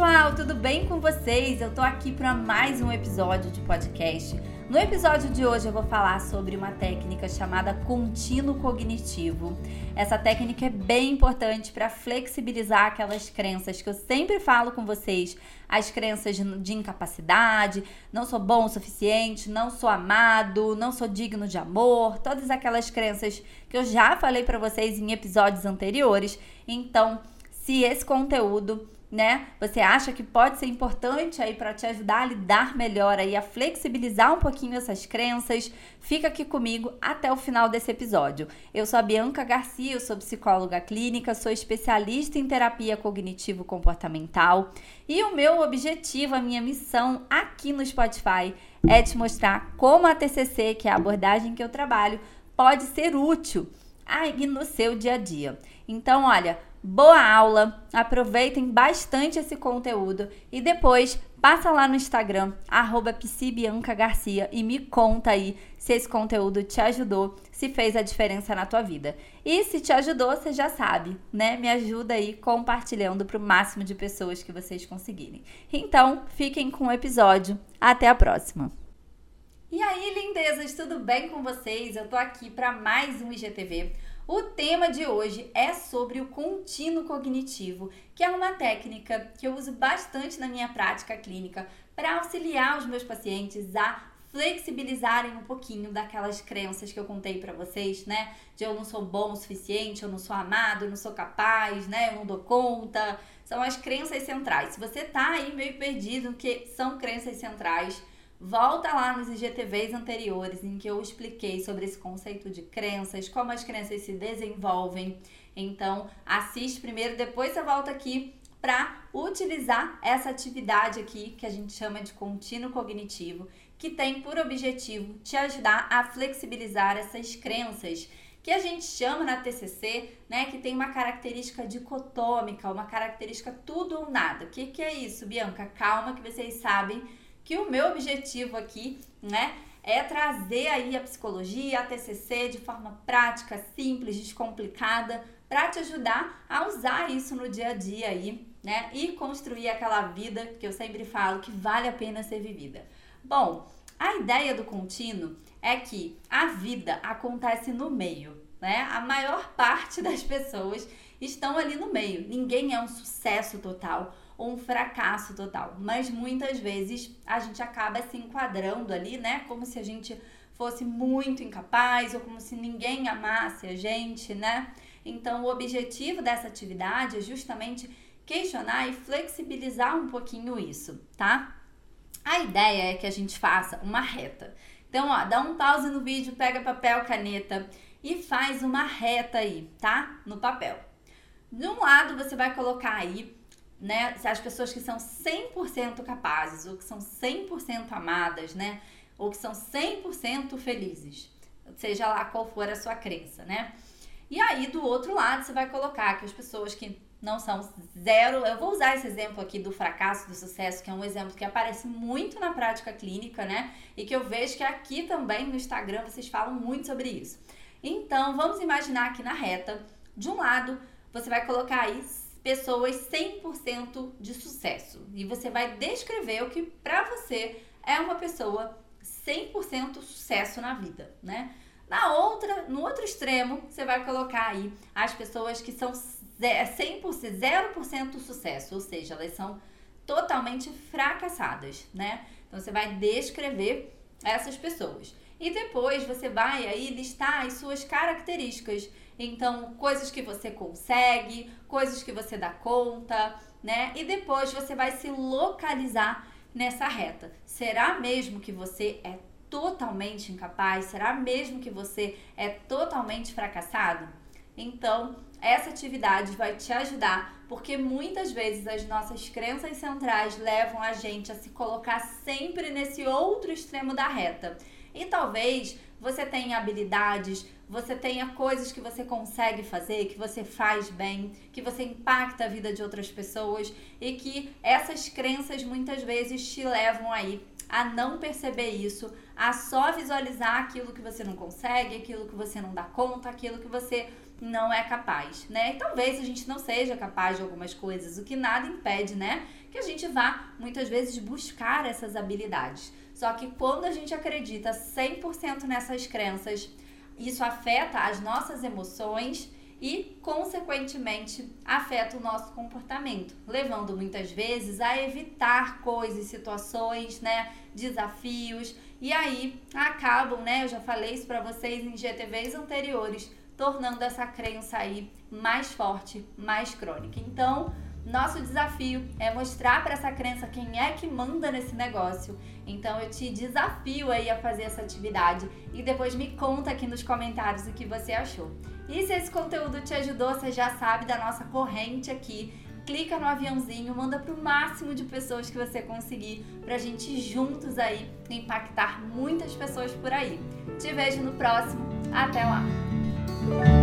pessoal, tudo bem com vocês? Eu tô aqui para mais um episódio de podcast. No episódio de hoje eu vou falar sobre uma técnica chamada contínuo cognitivo. Essa técnica é bem importante para flexibilizar aquelas crenças que eu sempre falo com vocês, as crenças de incapacidade, não sou bom o suficiente, não sou amado, não sou digno de amor, todas aquelas crenças que eu já falei para vocês em episódios anteriores. Então, se esse conteúdo né? Você acha que pode ser importante aí para te ajudar a lidar melhor aí, a flexibilizar um pouquinho essas crenças? Fica aqui comigo até o final desse episódio. Eu sou a Bianca Garcia, eu sou psicóloga clínica, sou especialista em terapia cognitivo comportamental e o meu objetivo, a minha missão aqui no Spotify é te mostrar como a TCC, que é a abordagem que eu trabalho, pode ser útil aí no seu dia a dia. Então, olha, boa aula, aproveitem bastante esse conteúdo e depois passa lá no Instagram, arroba Garcia e me conta aí se esse conteúdo te ajudou, se fez a diferença na tua vida. E se te ajudou, você já sabe, né? Me ajuda aí compartilhando para o máximo de pessoas que vocês conseguirem. Então, fiquem com o episódio. Até a próxima! E aí, lindezas, tudo bem com vocês? Eu tô aqui para mais um IGTV o tema de hoje é sobre o contínuo cognitivo, que é uma técnica que eu uso bastante na minha prática clínica para auxiliar os meus pacientes a flexibilizarem um pouquinho daquelas crenças que eu contei para vocês, né? De eu não sou bom o suficiente, eu não sou amado, eu não sou capaz, né? Eu não dou conta. São as crenças centrais. Se você tá aí meio perdido, que são crenças centrais, Volta lá nos IGTVs anteriores em que eu expliquei sobre esse conceito de crenças, como as crenças se desenvolvem. Então, assiste primeiro, depois você volta aqui para utilizar essa atividade aqui que a gente chama de contínuo cognitivo, que tem por objetivo te ajudar a flexibilizar essas crenças que a gente chama na TCC, né, que tem uma característica dicotômica, uma característica tudo ou nada. O que, que é isso, Bianca? Calma que vocês sabem que o meu objetivo aqui, né, é trazer aí a psicologia, a TCC de forma prática, simples, descomplicada, para te ajudar a usar isso no dia a dia aí, né, e construir aquela vida que eu sempre falo que vale a pena ser vivida. Bom, a ideia do contínuo é que a vida acontece no meio, né? A maior parte das pessoas estão ali no meio. Ninguém é um sucesso total ou um fracasso total. Mas muitas vezes a gente acaba se enquadrando ali, né? Como se a gente fosse muito incapaz ou como se ninguém amasse a gente, né? Então, o objetivo dessa atividade é justamente questionar e flexibilizar um pouquinho isso, tá? A ideia é que a gente faça uma reta. Então, ó, dá um pause no vídeo, pega papel, caneta e faz uma reta aí, tá? No papel. De um lado, você vai colocar aí né, as pessoas que são 100% capazes, ou que são 100% amadas, né, ou que são 100% felizes, seja lá qual for a sua crença, né? E aí do outro lado você vai colocar que as pessoas que não são zero, eu vou usar esse exemplo aqui do fracasso, do sucesso, que é um exemplo que aparece muito na prática clínica, né? E que eu vejo que aqui também no Instagram vocês falam muito sobre isso. Então, vamos imaginar aqui na reta, de um lado, você vai colocar aí pessoas 100% de sucesso. E você vai descrever o que para você é uma pessoa 100% sucesso na vida, né? Na outra, no outro extremo, você vai colocar aí as pessoas que são 100%, 0% sucesso, ou seja, elas são totalmente fracassadas, né? Então você vai descrever essas pessoas. E depois você vai aí listar as suas características então, coisas que você consegue, coisas que você dá conta, né? E depois você vai se localizar nessa reta. Será mesmo que você é totalmente incapaz? Será mesmo que você é totalmente fracassado? Então, essa atividade vai te ajudar, porque muitas vezes as nossas crenças centrais levam a gente a se colocar sempre nesse outro extremo da reta. E talvez você tenha habilidades, você tenha coisas que você consegue fazer, que você faz bem, que você impacta a vida de outras pessoas e que essas crenças muitas vezes te levam aí a não perceber isso, a só visualizar aquilo que você não consegue, aquilo que você não dá conta, aquilo que você não é capaz, né? E talvez a gente não seja capaz de algumas coisas, o que nada impede, né? Que a gente vá muitas vezes buscar essas habilidades. Só que quando a gente acredita 100% nessas crenças, isso afeta as nossas emoções e, consequentemente, afeta o nosso comportamento, levando muitas vezes a evitar coisas, situações, né, desafios, e aí acabam, né, eu já falei isso para vocês em GTVs anteriores, tornando essa crença aí mais forte, mais crônica. Então, nosso desafio é mostrar para essa crença quem é que manda nesse negócio. Então eu te desafio aí a fazer essa atividade e depois me conta aqui nos comentários o que você achou. E se esse conteúdo te ajudou, você já sabe da nossa corrente aqui. Clica no aviãozinho, manda para o máximo de pessoas que você conseguir para a gente juntos aí impactar muitas pessoas por aí. Te vejo no próximo. Até lá! Bye.